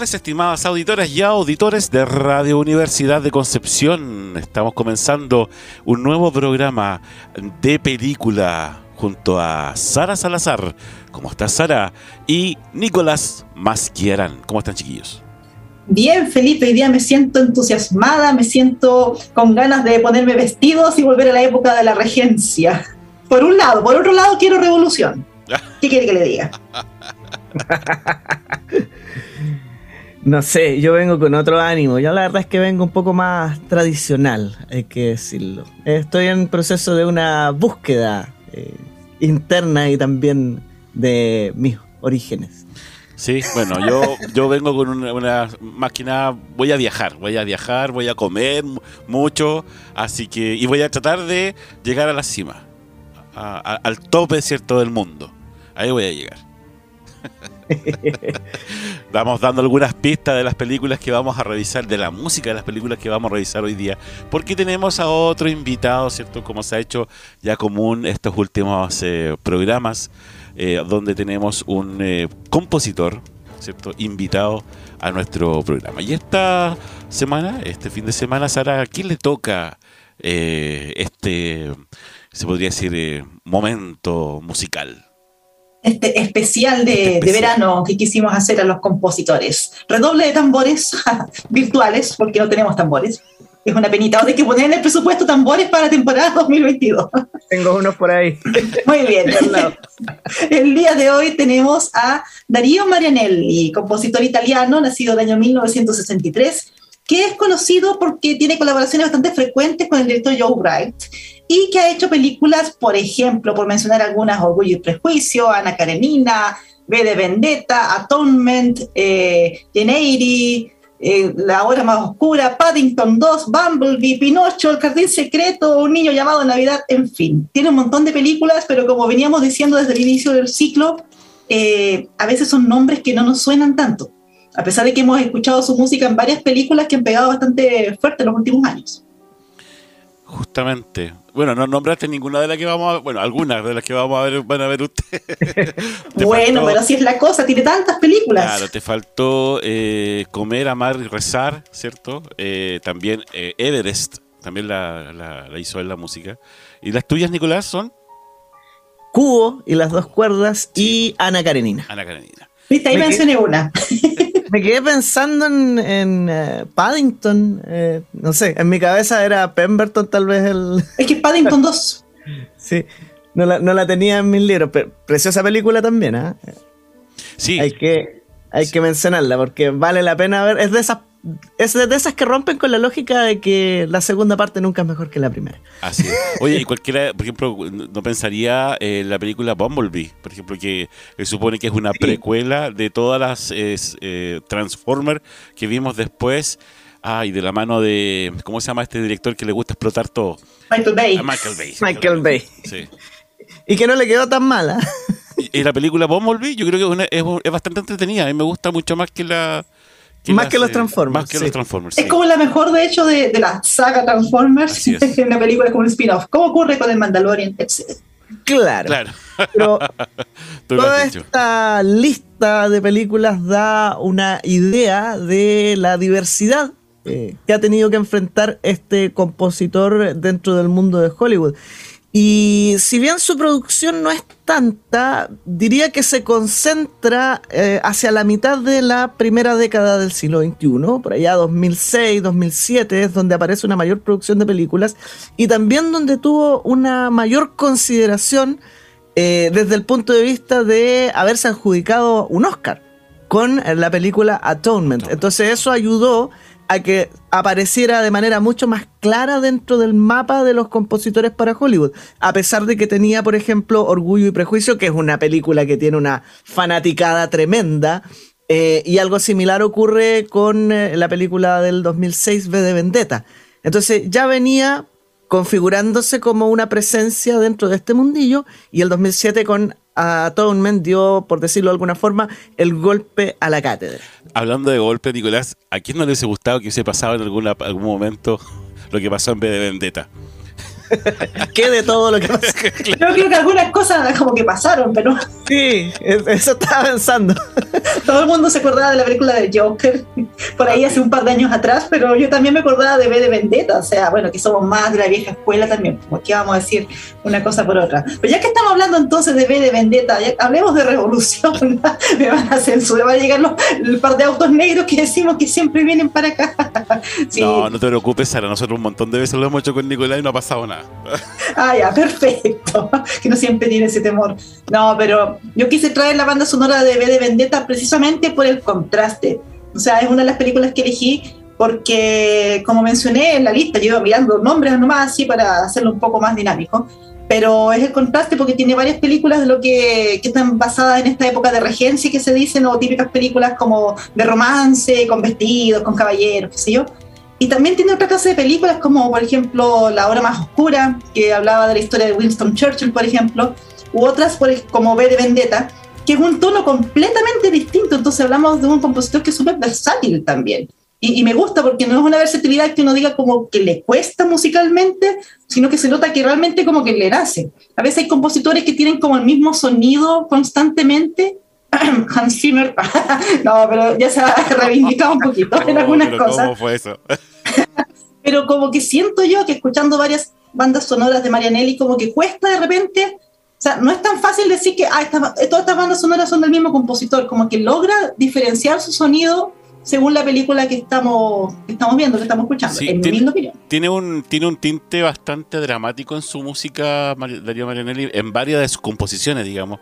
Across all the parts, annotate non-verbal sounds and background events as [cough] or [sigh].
Tardes, estimadas auditoras y auditores de Radio Universidad de Concepción. Estamos comenzando un nuevo programa de película junto a Sara Salazar. ¿Cómo estás, Sara? Y Nicolás Masquiarán. ¿Cómo están, chiquillos? Bien, Felipe, hoy día me siento entusiasmada, me siento con ganas de ponerme vestidos y volver a la época de la regencia. Por un lado, por otro lado quiero revolución. [laughs] ¿Qué quiere que le diga? [laughs] No sé, yo vengo con otro ánimo. Yo la verdad es que vengo un poco más tradicional, hay que decirlo. Estoy en proceso de una búsqueda eh, interna y también de mis orígenes. Sí, bueno, yo, yo vengo con una, máquina, voy a viajar, voy a viajar, voy a comer mucho, así que, y voy a tratar de llegar a la cima, al tope, ¿cierto?, del mundo. Ahí voy a llegar. [laughs] vamos dando algunas pistas de las películas que vamos a revisar, de la música de las películas que vamos a revisar hoy día, porque tenemos a otro invitado, ¿cierto? Como se ha hecho ya común estos últimos eh, programas, eh, donde tenemos un eh, compositor, ¿cierto? Invitado a nuestro programa. Y esta semana, este fin de semana, Sara, ¿a quién le toca este, se podría decir, momento musical? Este especial de, verano que quisimos hacer a los compositores. Redoble de tambores [laughs] virtuales, porque no tenemos tambores. Es una penita. Ahora hay que poner en el presupuesto tambores para la temporada [laughs] 2022. Tengo unos por ahí. [laughs] Muy bien. el día de hoy tenemos a Darío Marianelli, compositor italiano, nacido en el año 1963, que es conocido porque tiene colaboraciones bastante frecuentes con el director Joe Wright y que ha hecho películas, por ejemplo, por mencionar algunas, Orgullo y Prejuicio, Ana Karenina, V de Vendetta, Atonement, eh, eh, La Hora Más Oscura, Paddington 2, Bumblebee, Pinocho, El Jardín Secreto, Un Niño Llamado Navidad, en fin. Tiene un montón de películas, pero como veníamos diciendo desde el inicio del ciclo, eh, a veces son nombres que no nos suenan tanto, a pesar de que hemos escuchado su música en varias películas que han pegado bastante fuerte en los últimos años. Justamente. Bueno, no nombraste ninguna de las que vamos a ver. Bueno, algunas de las que vamos a ver van a ver ustedes. [laughs] bueno, pero así es la cosa, tiene tantas películas. Claro, te faltó eh, Comer, Amar y Rezar, ¿cierto? Eh, también eh, Everest, también la, hizo en la música. ¿Y las tuyas, Nicolás, son? Cubo y las dos cuerdas y Ana Karenina. Ana Karenina. Viste, ahí mencioné una. [laughs] me quedé pensando en, eh, Paddington. Eh, no sé, en mi cabeza era Pemberton, tal vez el. [laughs] Es que Paddington 2. sí, no la, tenía en mis libros. Pero preciosa película también, ¿ah? Sí. Hay que, hay que mencionarla porque vale la pena ver. Es de esas es de esas que rompen con la lógica de que la segunda parte nunca es mejor que la primera. Así es. Oye, y [laughs] cualquiera, por ejemplo, no pensaría en la película Bumblebee, por ejemplo, que se supone que es una precuela de todas las eh, Transformers que vimos después. Ah, y de la mano de. ¿Cómo se llama este director que le gusta explotar todo? Michael Bay. Ah, Michael Bay. Michael Bay. Sí. Y que no le quedó tan mala. Y, la película Bumblebee, yo creo que es, es, bastante entretenida. A mí me gusta mucho más que la más que los Transformers. Más que los Transformers. Es como la mejor, de hecho, de, la saga Transformers. [laughs] en una película como un spin-off. ¿Cómo ocurre con el Mandalorian, Claro. claro. Pero [laughs] toda esta lista de películas da una idea de la diversidad eh, que ha tenido que enfrentar este compositor dentro del mundo de Hollywood. Y si bien su producción no es tanta, diría que se concentra eh, hacia la mitad de la primera década del siglo XXI, por allá 2006, 2007, es donde aparece una mayor producción de películas y también donde tuvo una mayor consideración eh, desde el punto de vista de haberse adjudicado un Oscar con la película Atonement. Entonces eso ayudó a que apareciera de manera mucho más clara dentro del mapa de los compositores para Hollywood. A pesar de que tenía, por ejemplo, Orgullo y Prejuicio, que es una película que tiene una fanaticada tremenda. Eh, y algo similar ocurre con eh, la película del 2006, V de Vendetta. Entonces ya venía configurándose como una presencia dentro de este mundillo y el 2007 con Atonement dio, por decirlo de alguna forma, el golpe a la cátedra. Hablando de golpe, Nicolás, ¿a quién no le hubiese gustado que hubiese pasado en alguna, algún momento lo que pasó en vez de Vendetta? [laughs] ¿Qué de todo lo que pasó? Yo creo que algunas cosas como que pasaron, pero. Sí, eso estaba pensando. [laughs] Todo el mundo se acordaba de la película de Joker por ahí hace un par de años atrás, pero yo también me acordaba de B de Vendetta, o sea, bueno, que somos más de la vieja escuela también, como que vamos a decir una cosa por otra. Pero ya que estamos hablando entonces de B de Vendetta, hablemos de revolución, [laughs] me van a censurar, va a llegar los, el par de autos negros que decimos que siempre vienen para acá. No, no te preocupes, Sara, nosotros un montón de veces lo hemos hecho con Nicolás y no ha pasado nada. [laughs] Ah, ya, perfecto. [laughs] Que no siempre tiene ese temor. No, pero yo quise traer la banda sonora de B de Vendetta precisamente por el contraste. O sea, es una de las películas que elegí porque, como mencioné en la lista, yo iba mirando nombres nomás así para hacerlo un poco más dinámico. Pero es el contraste porque tiene varias películas de lo que, que están basadas en esta época de regencia que se dicen, o típicas películas como de romance, con vestidos, con caballeros, qué sé yo y también tiene otra clase de películas como, por ejemplo, La Hora Más Oscura, que hablaba de la historia de Winston Churchill, por ejemplo, u otras como V de Vendetta, que es un tono completamente distinto. Entonces hablamos de un compositor que es súper versátil también. Y, me gusta porque no es una versatilidad que uno diga como que le cuesta musicalmente, sino que se nota que realmente como que le nace. A veces hay compositores que tienen como el mismo sonido constantemente. [clears throat] Hans Zimmer, [laughs] no, pero ya se ha [laughs] reivindicado un poquito en algunas cosas. ¿Cómo fue eso? [laughs] pero como que siento yo que escuchando varias bandas sonoras de Marianelli, como que cuesta de repente, o sea, no es tan fácil decir que ah, todas estas bandas sonoras son del mismo compositor, como que logra diferenciar su sonido según la película que estamos, estamos viendo, que estamos escuchando, en tiene, mi opinión. Tiene un, tiene un tinte bastante dramático en su música, Darío Marianelli, en varias de sus composiciones, digamos.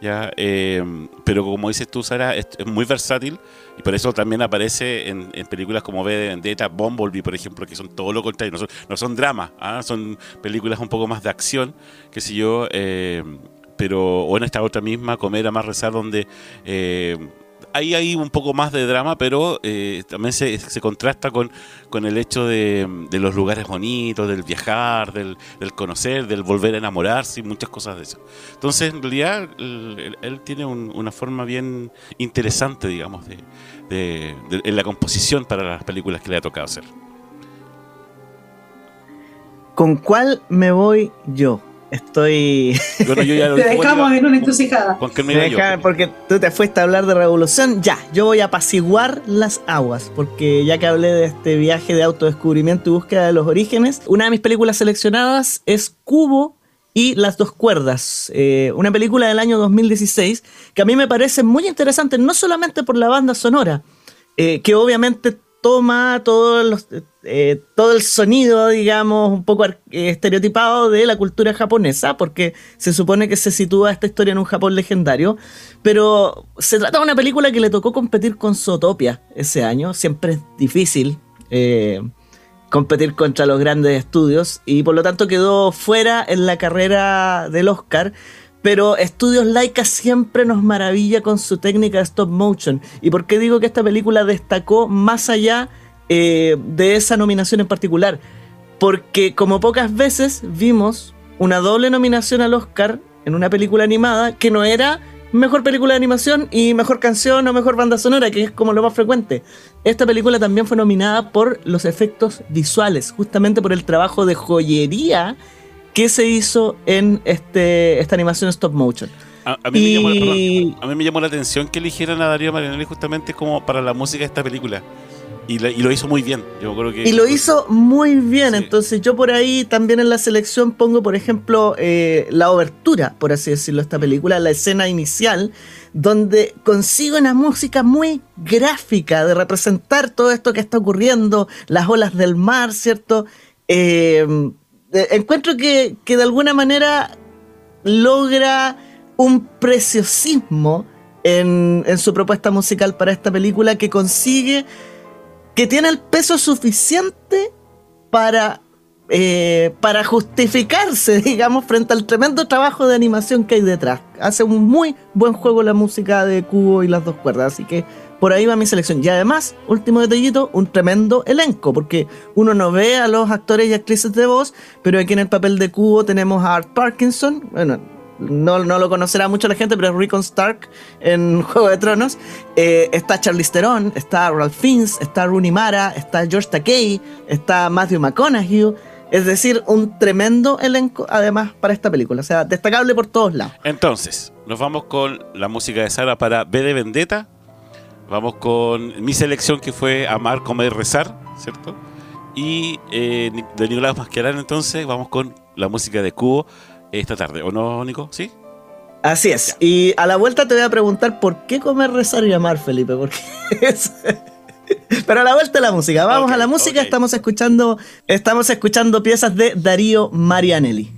¿Ya? Eh, pero como dices tú, Sara, es, muy versátil y por eso también aparece en, películas como V de Vendetta, Bumblebee, por ejemplo, que son todo lo contrario, no son, dramas, ¿ah? son películas un poco más de acción, que si yo, eh, pero, o en esta otra misma, Comer a más rezar, donde... Eh, ahí hay un poco más de drama, pero eh, también se, contrasta con, con el hecho de, los lugares bonitos, del viajar, del, conocer, del volver a enamorarse y muchas cosas de eso. Entonces, en realidad, él, tiene una forma bien interesante, digamos, de, en la composición para las películas que le ha tocado hacer. ¿Con cuál me voy yo? Estoy. Bueno, yo ya [laughs] lo te dejamos en una encrucijada. porque tú te fuiste a hablar de revolución. Ya, yo voy a apaciguar las aguas. Porque ya que hablé de este viaje de autodescubrimiento y búsqueda de los orígenes, una de mis películas seleccionadas es Cubo y Las dos cuerdas. Eh, una película del año 2016 que a mí me parece muy interesante, no solamente por la banda sonora, eh, que obviamente toma eh, todo el sonido, digamos, un poco estereotipado de la cultura japonesa, porque se supone que se sitúa esta historia en un Japón legendario, pero se trata de una película que le tocó competir con Zootopia ese año, siempre es difícil eh, competir contra los grandes estudios, y por lo tanto quedó fuera en la carrera del Oscar, pero Estudios Laika siempre nos maravilla con su técnica de stop motion. ¿Y por qué digo que esta película destacó más allá eh, de esa nominación en particular? Porque como pocas veces vimos una doble nominación al Oscar en una película animada que no era mejor película de animación y mejor canción o mejor banda sonora, que es como lo más frecuente. Esta película también fue nominada por los efectos visuales, justamente por el trabajo de joyería ¿Qué se hizo en este, esta animación stop motion? A, mí me llamó, a, mí me llamó, la atención que eligieran a Darío Marianelli justamente como para la música de esta película. Y, lo- y lo hizo muy bien. Yo creo que. Y lo hizo muy bien. Sí. Entonces, yo por ahí también en la selección pongo, por ejemplo, eh, la obertura, por así decirlo, de esta película, la escena inicial, donde consigue una música muy gráfica de representar todo esto que está ocurriendo, las olas del mar, ¿cierto? Eh, encuentro que, que de alguna manera logra un preciosismo en, en su propuesta musical para esta película que consigue que tiene el peso suficiente para, eh, para justificarse, [laughs] digamos, frente al tremendo trabajo de animación que hay detrás. Hace un muy buen juego la música de Cubo y las dos cuerdas, así que por ahí va mi selección. Y además, último detallito, un tremendo elenco, porque uno no ve a los actores y actrices de voz, pero aquí en el papel de Cubo tenemos a Art Parkinson, bueno, no, no lo conocerá mucho la gente, pero es Rickon Stark en [laughs] Juego de Tronos. Eh, está Charlize Theron, está Ralph Fiennes, está Rooney Mara, está George Takei, está Matthew McConaughey. Es decir, un tremendo elenco además para esta película. O sea, destacable por todos lados. Entonces, nos vamos con la música de Sara para B de Vendetta. Vamos con mi selección que fue Amar, Comer, Rezar, ¿cierto? Y eh, de Nicolás Masquerán, entonces, vamos con la música de Cubo esta tarde. ¿O no, Nico? ¿Sí? Así es. Y a la vuelta te voy a preguntar por qué comer, rezar y amar, Felipe. Porque [laughs] es... Pero a la vuelta la música. Vamos a la música. Estamos escuchando, estamos escuchando piezas de Darío Marianelli.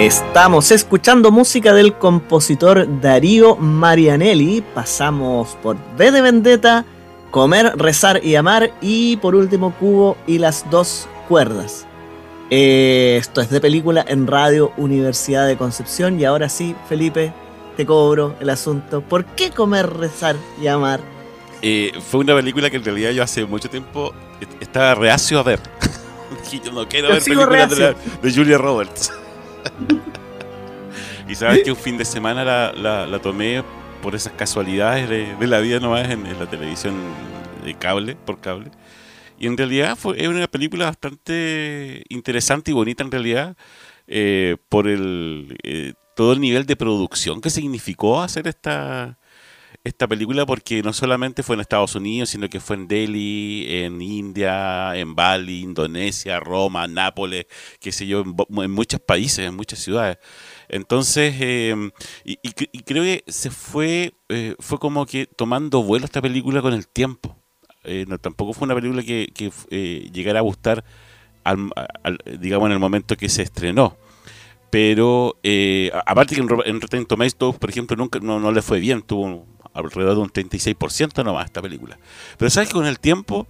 Estamos escuchando música del compositor Darío Marianelli. Pasamos por V de Vendetta, Comer, Rezar y Amar y por último Cubo y las dos cuerdas. Eh, esto es de película en Radio Universidad de Concepción y ahora sí, Felipe, te cobro el asunto. ¿Por qué Comer, Rezar y Amar? Eh, fue una película que en realidad yo hace mucho tiempo estaba reacio a ver. [laughs] yo no quiero ver películas de, de Julia Roberts. Y sabes que un fin de semana la, tomé por esas casualidades de, la vida nomás en, en, la televisión de cable, por cable. Y en realidad fue, es una película bastante interesante y bonita en realidad eh, por el eh, todo el nivel de producción que significó hacer esta, esta película porque no solamente fue en Estados Unidos, sino que fue en Delhi, en India, en Bali, Indonesia, Roma, Nápoles, qué sé yo, en, muchos países, en muchas ciudades. Entonces, em, y, creo que se fue, eh, fue como que tomando vuelo esta película con el tiempo. Eh, no, tampoco fue una película que, eh, llegara a gustar, digamos, en el momento que se estrenó pero aparte que en, en Rotten Tomatoes, por ejemplo, nunca no, no, le fue bien, tuvo alrededor de un 36% nomás esta película. Pero sabes que con el tiempo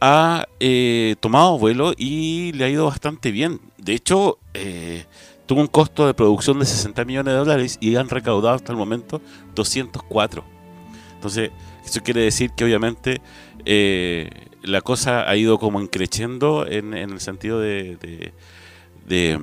ha eh, tomado vuelo y le ha ido bastante bien. De hecho, eh, tuvo un costo de producción de 60 millones de dólares y han recaudado hasta el momento 204. Entonces, eso quiere decir que obviamente eh, la cosa ha ido como increciendo en, en el sentido de, de de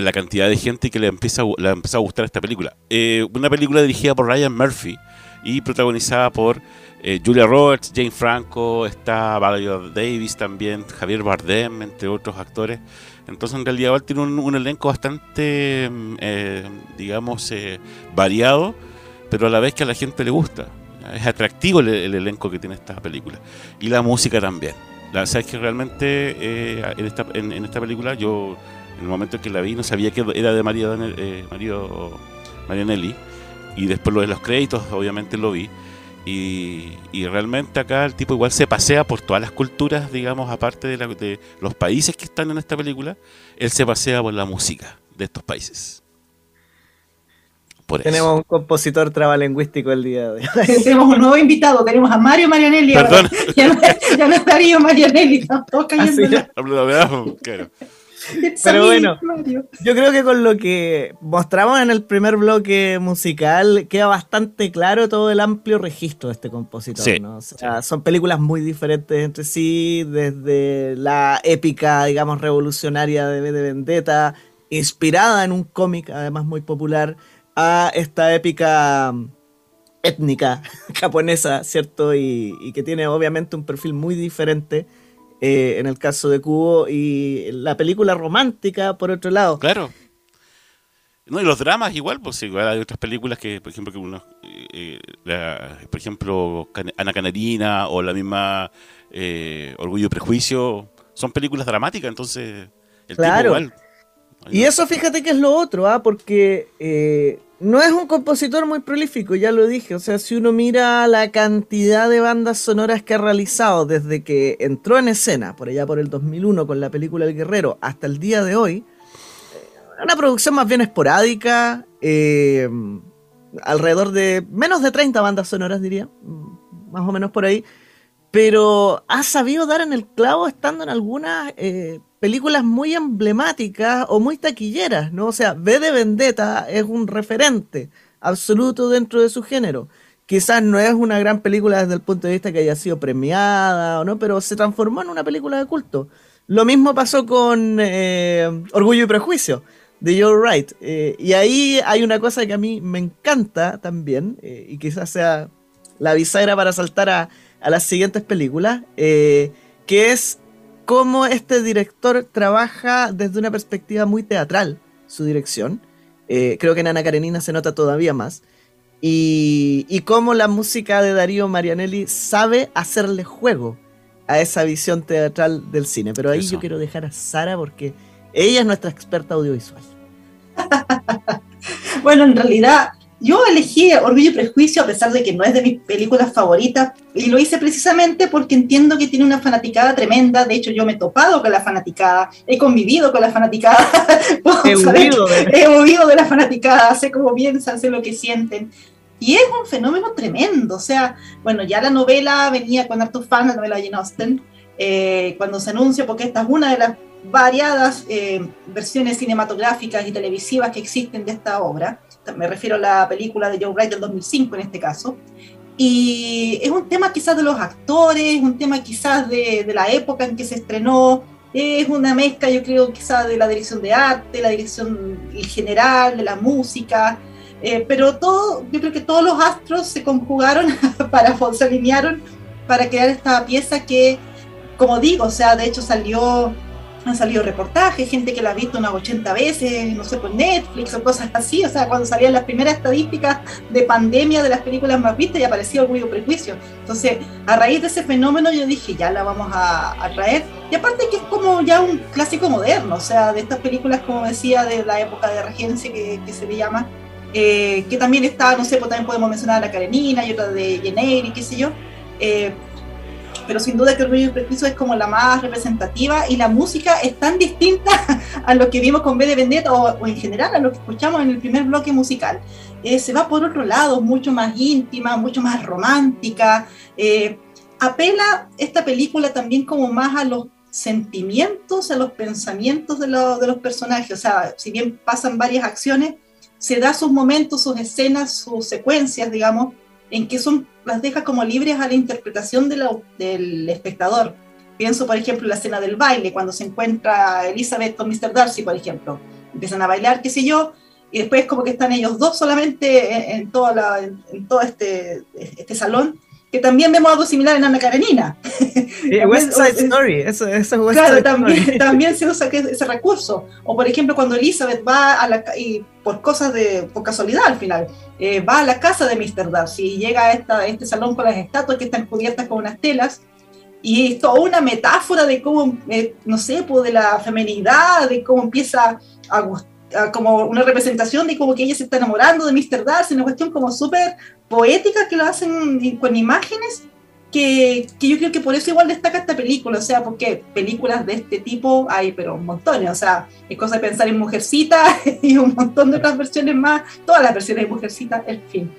la cantidad de gente que le empieza, le empezado a gustar esta película. Eh, una película dirigida por Ryan Murphy y protagonizada por eh, Julia Roberts, Jane Franco, está Valeria Davis también, Javier Bardem, entre otros actores. Entonces en realidad tiene un, elenco bastante, mm, eh, digamos, variado, pero a la vez que a la gente le gusta. Es atractivo el, elenco que tiene esta película. Y la música también. La, sabes que realmente en, esta, en esta película yo en el momento en que la vi no sabía que era de Mario, eh, Mario Marianelli y después lo de los créditos obviamente lo vi y, realmente acá el tipo igual se pasea por todas las culturas digamos aparte de, de los países que están en esta película él se pasea por la música de estos países tenemos un compositor trabalingüístico el día de hoy. [laughs] tenemos un nuevo invitado, tenemos a Mario Marianelli. Perdón. [laughs] Ya, no, ya, no, está Mario Marianelli, [laughs] estamos todos cayendo. claro. [laughs] Pero bueno, yo creo que con lo que mostramos en el primer bloque musical queda bastante claro todo el amplio registro de este compositor. Son películas muy diferentes entre sí, desde la épica, digamos, revolucionaria de de Vendetta, inspirada en un cómic además muy popular, a esta épica étnica [laughs] japonesa, ¿cierto? y que tiene obviamente un perfil muy diferente eh, en el caso de Cubo, y la película romántica, por otro lado. Claro. No, y los dramas igual, pues igual hay otras películas que, por ejemplo, que uno, eh, por ejemplo, Ana Canarina o la misma eh, Orgullo y Prejuicio, son películas dramáticas, entonces el claro. igual. Y eso fíjate que es lo otro, ¿ah? porque no es un compositor muy prolífico, ya lo dije. O sea, si uno mira la cantidad de bandas sonoras que ha realizado desde que entró en escena, por allá por el 2001 con la película El Guerrero, hasta el día de hoy, eh, una producción más bien esporádica, eh, alrededor de menos de 30 bandas sonoras, diría, más o menos por ahí. Pero ha sabido dar en el clavo estando en algunas eh, películas muy emblemáticas o muy taquilleras, ¿no? O sea, V de Vendetta es un referente absoluto dentro de su género. Quizás no es una gran película desde el punto de vista que haya sido premiada o no, pero se transformó en una película de culto. Lo mismo pasó con eh, Orgullo y Prejuicio de Joe Wright. Eh, y ahí hay una cosa que a mí me encanta también, eh, y quizás sea la bisagra para saltar a, a las siguientes películas, que es cómo este director trabaja desde una perspectiva muy teatral, su dirección. Eh, creo que en Ana Karenina se nota todavía más. Y, y cómo la música de Darío Marianelli sabe hacerle juego a esa visión teatral del cine. Pero ahí yo quiero dejar a Sara porque ella es nuestra experta audiovisual. [laughs] bueno, en realidad yo elegí Orgullo y Prejuicio a pesar de que no es de mis películas favoritas y lo hice precisamente porque entiendo que tiene una fanaticada tremenda. De hecho, yo me he topado con la fanaticada, he convivido con la fanaticada, [laughs] he huido, de... he huido de la fanaticada, sé cómo piensan, sé lo que sienten. Y es un fenómeno tremendo. O sea, bueno, ya la novela venía con hartos fans, la novela de Jane Austen, eh, cuando se anuncia, porque esta es una de las variadas eh, versiones cinematográficas y televisivas que existen de esta obra me refiero a la película de Joe Wright del 2005 en este caso, y es un tema quizás de los actores, un tema quizás de, de la época en que se estrenó, es una mezcla yo creo quizás de la dirección de arte, la dirección general, de la música, eh, pero todo, yo creo que todos los astros se conjugaron [laughs] para, [laughs] se alinearon para crear esta pieza que, como digo, o sea, de hecho salió han salido reportajes, gente que la ha visto unas 80 veces, no sé, por Netflix o cosas así. O sea, cuando salían las primeras estadísticas de pandemia de las películas más vistas, ya aparecía Orgullo Prejuicio. Entonces, a raíz de ese fenómeno, yo dije, ya la vamos a, traer. Y aparte que es como ya un clásico moderno, o sea, de estas películas, como decía, de la época de regencia que, se le llama, eh, que también está, no sé, pues también podemos mencionar a La Karenina y otra de Jane y qué sé yo. Eh, pero sin duda que Orgullo y Prejuicio es como la más representativa y la música es tan distinta [laughs] a lo que vimos con B de Vendetta o, en general a lo que escuchamos en el primer bloque musical. Eh, se va por otro lado, mucho más íntima, mucho más romántica. Eh, apela esta película también como más a los sentimientos, a los pensamientos de, de los personajes. O sea, si bien pasan varias acciones, se da sus momentos, sus escenas, sus secuencias, digamos, en que son, las deja como libres a la interpretación de del espectador. Pienso, por ejemplo, en la escena del baile, cuando se encuentra Elizabeth con Mr. Darcy, por ejemplo. Empiezan a bailar, qué sé yo, y después como que están ellos dos solamente en, toda la, en, todo este, este salón, que también vemos algo similar en Ana Karenina. [laughs] West Side Story, eso, eso es West claro, también, [laughs] también se usa ese recurso. O por ejemplo, cuando Elizabeth va a la y por cosas de, por casualidad al final, eh, va a la casa de Mr. Darcy y llega a, esta, este salón con las estatuas que están cubiertas con unas telas. Y es toda una metáfora de cómo, eh, no sé, pues de la femenidad, de cómo empieza a gustar como una representación de como que ella se está enamorando de Mr. Darcy, una cuestión como súper poética que lo hacen con imágenes, que, que, yo creo que por eso igual destaca esta película, o sea, porque películas de este tipo hay, pero montón, o sea, es cosa de pensar en Mujercita [laughs] y un montón de otras versiones más, todas las versiones de Mujercita, en fin.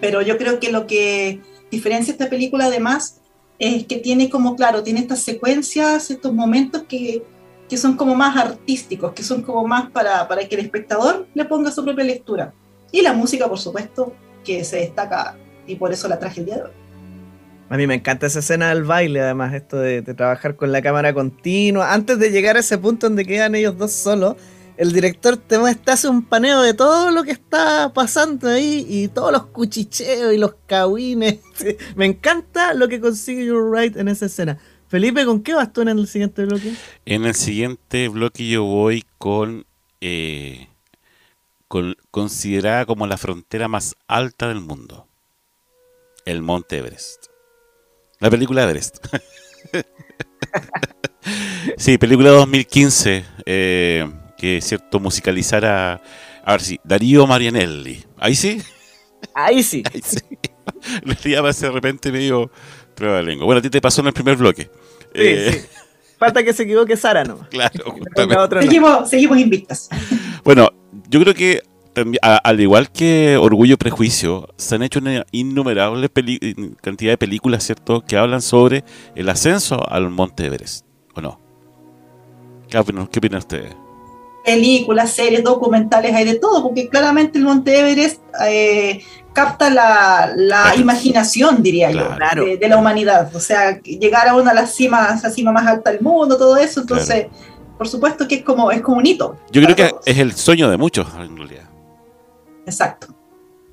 Pero yo creo que lo que diferencia esta película además es que tiene como, claro, tiene estas secuencias, estos momentos que, que son como más artísticos, que son como más para, para que el espectador le ponga su propia lectura. Y la música, por supuesto, que se destaca y por eso la traje el día de hoy. A mí me encanta esa escena del baile, además, esto de, trabajar con la cámara continua. Antes de llegar a ese punto donde quedan ellos dos solos, el director te muestra, hace un paneo de todo lo que está pasando ahí y todos los cuchicheos y los cahuines. [laughs] Me encanta lo que consigue Joe Wright en esa escena. Felipe, ¿con qué vas tú en el siguiente bloque? En el siguiente bloque yo voy con, eh, con considerada como la frontera más alta del mundo, el Monte Everest. La película Everest. [laughs] sí, película 2015, eh, que cierto musicalizara, a ver si, Darío Marianelli. ¿Ahí sí? Ahí sí. [laughs] Ahí sí. [laughs] Le de repente medio bueno, a ti te pasó en el primer bloque. Sí, eh, Falta que se equivoque Sara, ¿no? Claro, Seguimos, seguimos invictas. Bueno, yo creo que al igual que Orgullo y Prejuicio, se han hecho una innumerable cantidad de películas, ¿cierto?, que hablan sobre el ascenso al Monte Everest, ¿o no? ¿Qué opinan, qué opinan ustedes? Películas, series, documentales, hay de todo, porque claramente el Monte Everest eh, capta la, la imaginación, diría yo, de, la humanidad. O sea, llegar a una de las cimas, la cima más alta del mundo, todo eso. Entonces, por supuesto que es como, es como un hito. Yo creo que es el sueño de muchos, en realidad. Exacto.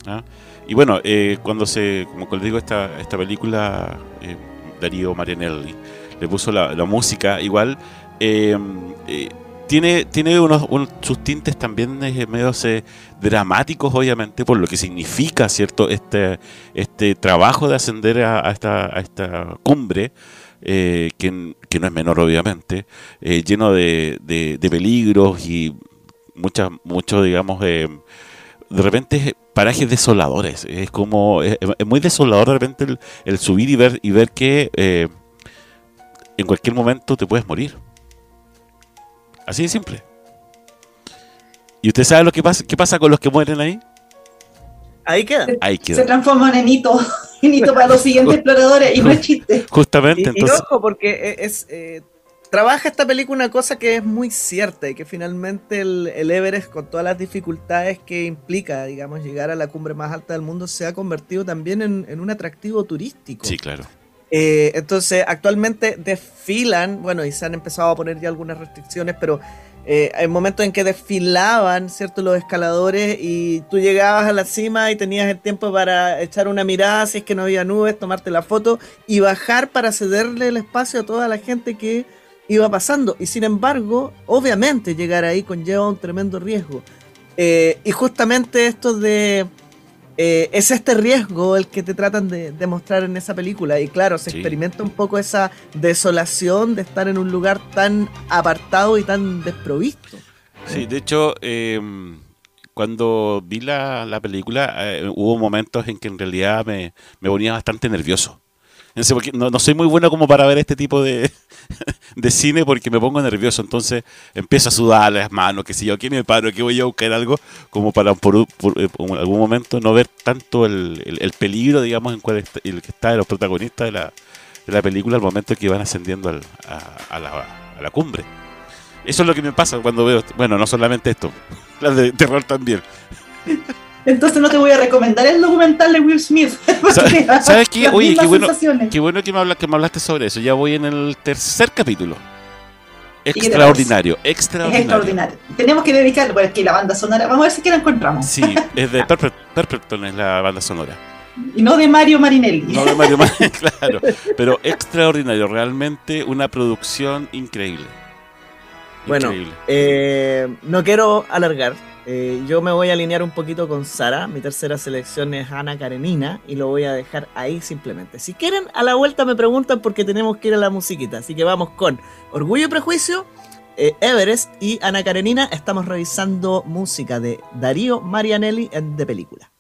¿Ah? Y bueno, eh, cuando se, como les digo, esta, esta película, eh, Darío Marianelli le puso la, música igual. Eh, eh tiene, tiene unos, sus tintes también eh, medio eh, dramáticos, obviamente, por lo que significa, ¿cierto?, este, este trabajo de ascender a, esta, a esta cumbre, eh, que, no es menor, obviamente, lleno de, de, peligros y muchas, mucho, digamos, de repente parajes desoladores. Es como, es, muy desolador de repente el, el subir y ver, y ver que en cualquier momento te puedes morir. Así de simple. ¿Y usted sabe lo que pasa, qué pasa con los que mueren ahí? Ahí queda. Ahí Se queda. transforman en hito, [laughs] en hito para los siguientes [laughs] exploradores y no es chiste. Justamente, Y, y entonces. ojo, porque e- es, eh, trabaja esta película una cosa que es muy cierta y que finalmente el, el Everest, con todas las dificultades que implica, digamos, llegar a la cumbre más alta del mundo, se ha convertido también en, en un atractivo turístico. Sí, claro. Eh, entonces, actualmente desfilan, bueno, y se han empezado a poner ya algunas restricciones, pero eh, hay momentos en que desfilaban, ¿cierto? Los escaladores y tú llegabas a la cima y tenías el tiempo para echar una mirada si es que no había nubes, tomarte la foto y bajar para cederle el espacio a toda la gente que iba pasando. Y sin embargo, obviamente llegar ahí conlleva un tremendo riesgo. Eh, y justamente esto de... eh, es este riesgo el que te tratan de, de mostrar en esa película. Y claro, se Sí. experimenta un poco esa desolación de estar en un lugar tan apartado y tan desprovisto. Sí, de hecho, eh, cuando vi la, la película, eh, hubo momentos en que en realidad me, me ponía bastante nervioso. No, sé, porque no, no soy muy bueno como para ver este tipo de, [laughs] de cine porque me pongo nervioso. Entonces empiezo a sudar las manos, que si yo aquí me paro, que voy a buscar algo, como para por, eh, algún momento no ver tanto el, el- el peligro, digamos, en cual está- el que está de los protagonistas de la, de la película al momento que van ascendiendo al- a, a la, a la cumbre. Eso es lo que me pasa cuando veo, bueno, no solamente esto, [laughs] las de terror también. [laughs] Entonces no te voy a recomendar el documental de Will Smith. [laughs] ¿Sabes- qué? Oye, qué bueno-. Qué bueno que me, habla- que me hablaste sobre eso. Ya voy en el tercer capítulo. Extraordinario, Es extraordinario. Tenemos que dedicarlo, porque aquí la banda sonora, vamos a ver si que la encontramos. Sí, es de Perpleton, es la banda sonora. Y no de Mario Marinelli. No de Mario Man, [laughs] claro. Pero extraordinario, realmente una producción increíble. Bueno, Increíble. eh, no quiero alargar. Eh, yo me voy a alinear un poquito con Sara. Mi tercera selección es Ana Karenina y lo voy a dejar ahí simplemente. Si quieren, a la vuelta me preguntan porque tenemos que ir a la musiquita. Así que vamos con Orgullo y Prejuicio, eh, Everest y Ana Karenina. Estamos revisando música de Darío Marianelli en de película.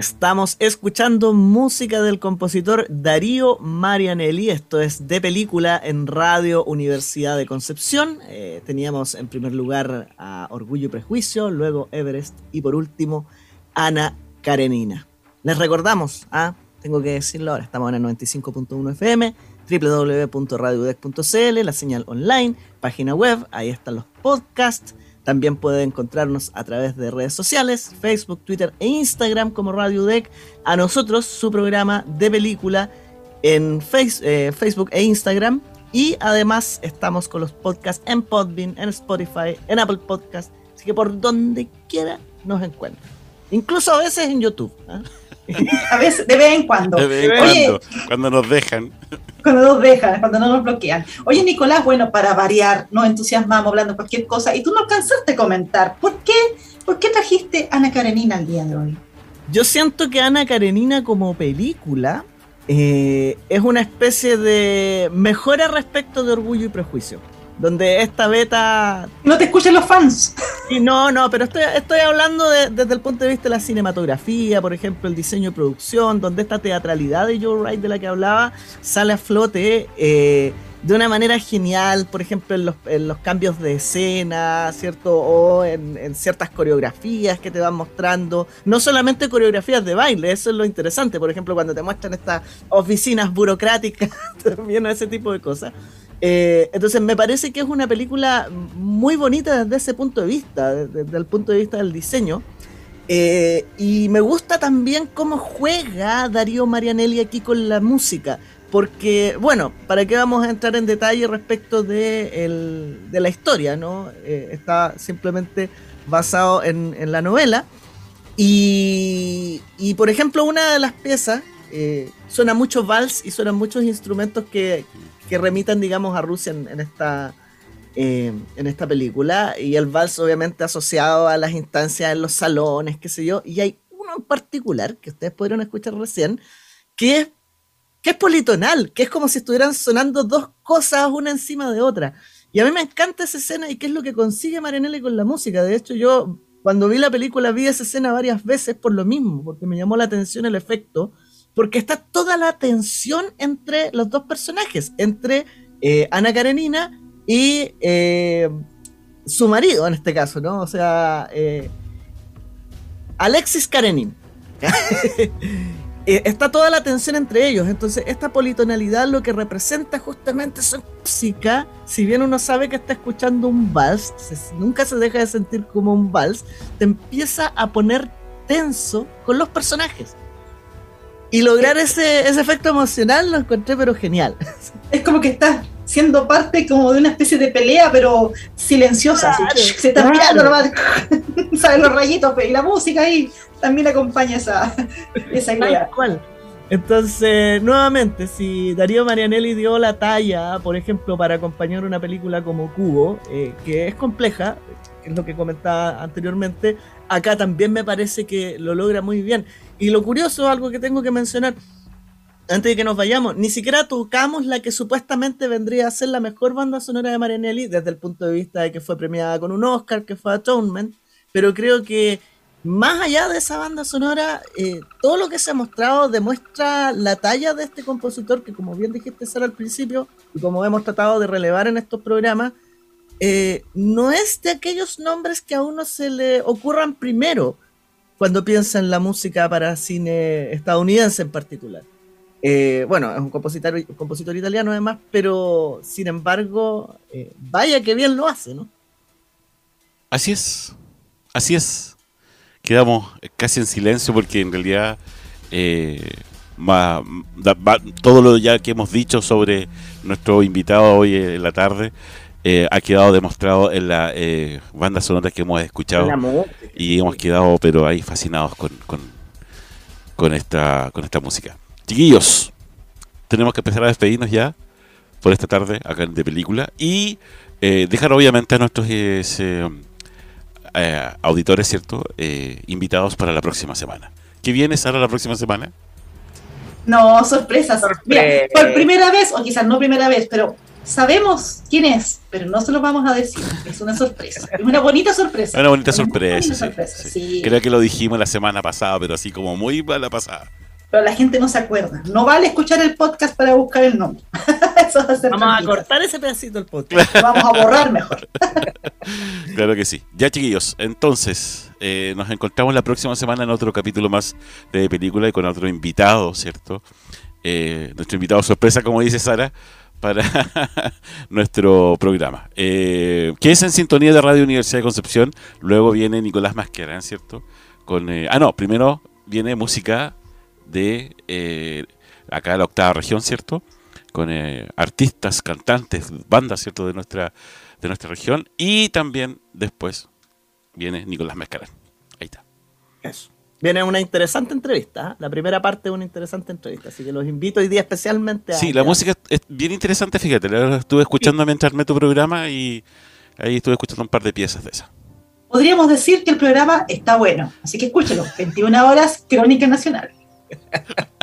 Estamos escuchando música del compositor Darío Marianelli. Esto es de película en Radio Universidad de Concepción. Eh, teníamos en primer lugar a Orgullo y Prejuicio, luego Everest y por último Ana Karenina. Les recordamos, ah, tengo que decirlo ahora, estamos en el 95.1 FM, www.radiodec.cl, la señal online, página web, ahí están los podcasts también puede encontrarnos a través de redes sociales, Facebook, Twitter e Instagram como Radio Deck. A nosotros, su programa de película en eh, Facebook e Instagram. Y además estamos con los podcasts en Podbean, en Spotify, en Apple Podcasts. Así que por donde quiera nos encuentran. Incluso a veces en YouTube. ¿ah? [laughs] a veces, de vez en cuando. De vez en cuando, cuando nos dejan. Cuando nos dejan, cuando no nos bloquean. Oye, Nicolás, bueno, para variar, nos entusiasmamos hablando de cualquier cosa y tú no alcanzaste a comentar. ¿Por qué, ¿Por qué trajiste Ana Karenina al día de hoy? Yo siento que Ana Karenina como película eh, es una especie de mejora respecto de Orgullo y Prejuicio. Donde esta beta... No te escuchan los fans. No, no, pero estoy, estoy hablando desde el punto de vista de la cinematografía, por ejemplo, el diseño y producción, donde esta teatralidad de Joe Wright de la que hablaba sale a flote. Eh, de una manera genial, por ejemplo, en los, cambios de escena, ¿cierto? O en, ciertas coreografías que te van mostrando. No solamente coreografías de baile, eso es lo interesante. Por ejemplo, cuando te muestran estas oficinas burocráticas, [laughs] también ese tipo de cosas. Eh, entonces me parece que es una película muy bonita desde ese punto de vista, desde, el punto de vista del diseño. Eh, y me gusta también cómo juega Darío Marianelli aquí con la música. Porque, bueno, ¿para qué vamos a entrar en detalle respecto de, la historia? ¿no? Eh, está simplemente basado en, la novela. Y, y, por ejemplo, una de las piezas suena mucho vals y suenan muchos instrumentos que, que remitan, digamos, a Rusia en, esta, eh, en esta película. Y el vals, obviamente, asociado a las instancias en los salones, qué sé yo. Y hay uno en particular que ustedes pudieron escuchar recién, que es, que es politonal, que es como si estuvieran sonando dos cosas una encima de otra. Y a mí me encanta esa escena y qué es lo que consigue Marinelli con la música. De hecho, yo cuando vi la película vi esa escena varias veces por lo mismo, porque me llamó la atención el efecto porque está toda la tensión entre los dos personajes, entre eh, Ana Karenina y eh, su marido en este caso, ¿no? O sea, eh, Alexis Karenin. [laughs] está toda la tensión entre ellos, entonces esta politonalidad lo que representa justamente su música, si bien uno sabe que está escuchando un vals, nunca se deja de sentir como un vals, te empieza a poner tenso con los personajes. Y lograr ese, ese efecto emocional lo encontré pero genial. [laughs] Es como que estás siendo parte como de una especie de pelea, pero silenciosa. se está mirando nomás, [laughs] ¿sabes? Los rayitos y la música ahí también acompaña esa, [laughs] esa idea. Tal Entonces, nuevamente, si Darío Marianelli dio la talla, por ejemplo, para acompañar una película como Cubo, eh, que es compleja, que es lo que comentaba anteriormente, acá también me parece que lo logra muy bien. Y lo curioso, algo que tengo que mencionar, antes de que nos vayamos, ni siquiera tocamos la que supuestamente vendría a ser la mejor banda sonora de Marianelli desde el punto de vista de que fue premiada con un Oscar, que fue Atonement, pero creo que más allá de esa banda sonora, eh, todo lo que se ha mostrado demuestra la talla de este compositor que, como bien dijiste, Sara, al principio, y como hemos tratado de relevar en estos programas, eh, no es de aquellos nombres que a uno se le ocurran primero cuando piensa en la música para cine estadounidense en particular. Eh, bueno, es un compositor, compositor italiano además, pero sin embargo, eh, vaya que bien lo hace, ¿no? Así es, así es. Quedamos casi en silencio porque en realidad todo lo ya que hemos dicho sobre nuestro invitado hoy en la tarde eh, ha quedado demostrado en la eh, banda sonora que hemos escuchado y hemos quedado pero ahí fascinados con, con, esta, con esta música. Chiquillos, tenemos que empezar a despedirnos ya por esta tarde acá en De Película y eh, dejar obviamente a nuestros auditores, ¿cierto? invitados para la próxima semana. ¿Qué viene, Sara, la próxima semana? No, sorpresas. por primera vez, o quizás no primera vez, pero sabemos quién es, pero no se lo vamos a decir. Es una sorpresa. Es una bonita sorpresa. Una bonita sorpresa. Creo que lo dijimos la semana pasada, pero así como muy la pasada. Pero la gente no se acuerda. No vale escuchar el podcast para buscar el nombre. [laughs] vamos a cortar ese pedacito del podcast. vamos a borrar mejor. [laughs] claro que sí. Ya, chiquillos, entonces eh, nos encontramos la próxima semana en otro capítulo más de película y con otro invitado, ¿cierto? Eh, nuestro invitado sorpresa, como dice Sara, para [laughs] nuestro programa. Eh, que es en sintonía de Radio Universidad de Concepción. Luego viene Nicolás Masquerán, ¿cierto? Con, eh, ah, no, primero viene música de eh, acá de la octava región, ¿cierto? Con eh, artistas, cantantes, bandas, ¿cierto? De nuestra, de nuestra región. Y también después viene Nicolás Masquerán. Ahí está. Eso. Viene una interesante entrevista, ¿eh? la primera parte de una interesante entrevista, así que los invito hoy día especialmente a... Sí, la música es bien interesante, fíjate, la estuve escuchando mientras me tu programa y ahí estuve escuchando un par de piezas de esa. Podríamos decir que el programa está bueno, así que escúchelo, 21 horas, Crónica Nacional. [laughs]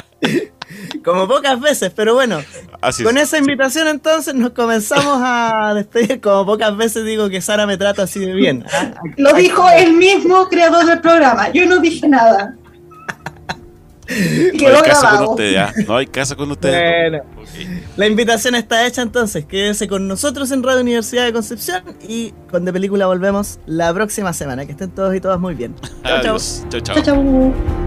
Como pocas veces, pero bueno. Así con es. esa invitación entonces nos comenzamos a [laughs] despedir. Como pocas veces digo que Sara me trata así de bien. [laughs] Lo dijo el mismo creador del programa. Yo no dije nada. No hay caso con ustedes, ¿ah? No hay caso con ustedes. Bueno. La invitación está hecha entonces. Quédese con nosotros en Radio Universidad de Concepción y con De Película volvemos la próxima semana. Que estén todos y todas muy bien. Chao, chao. Chao, chao.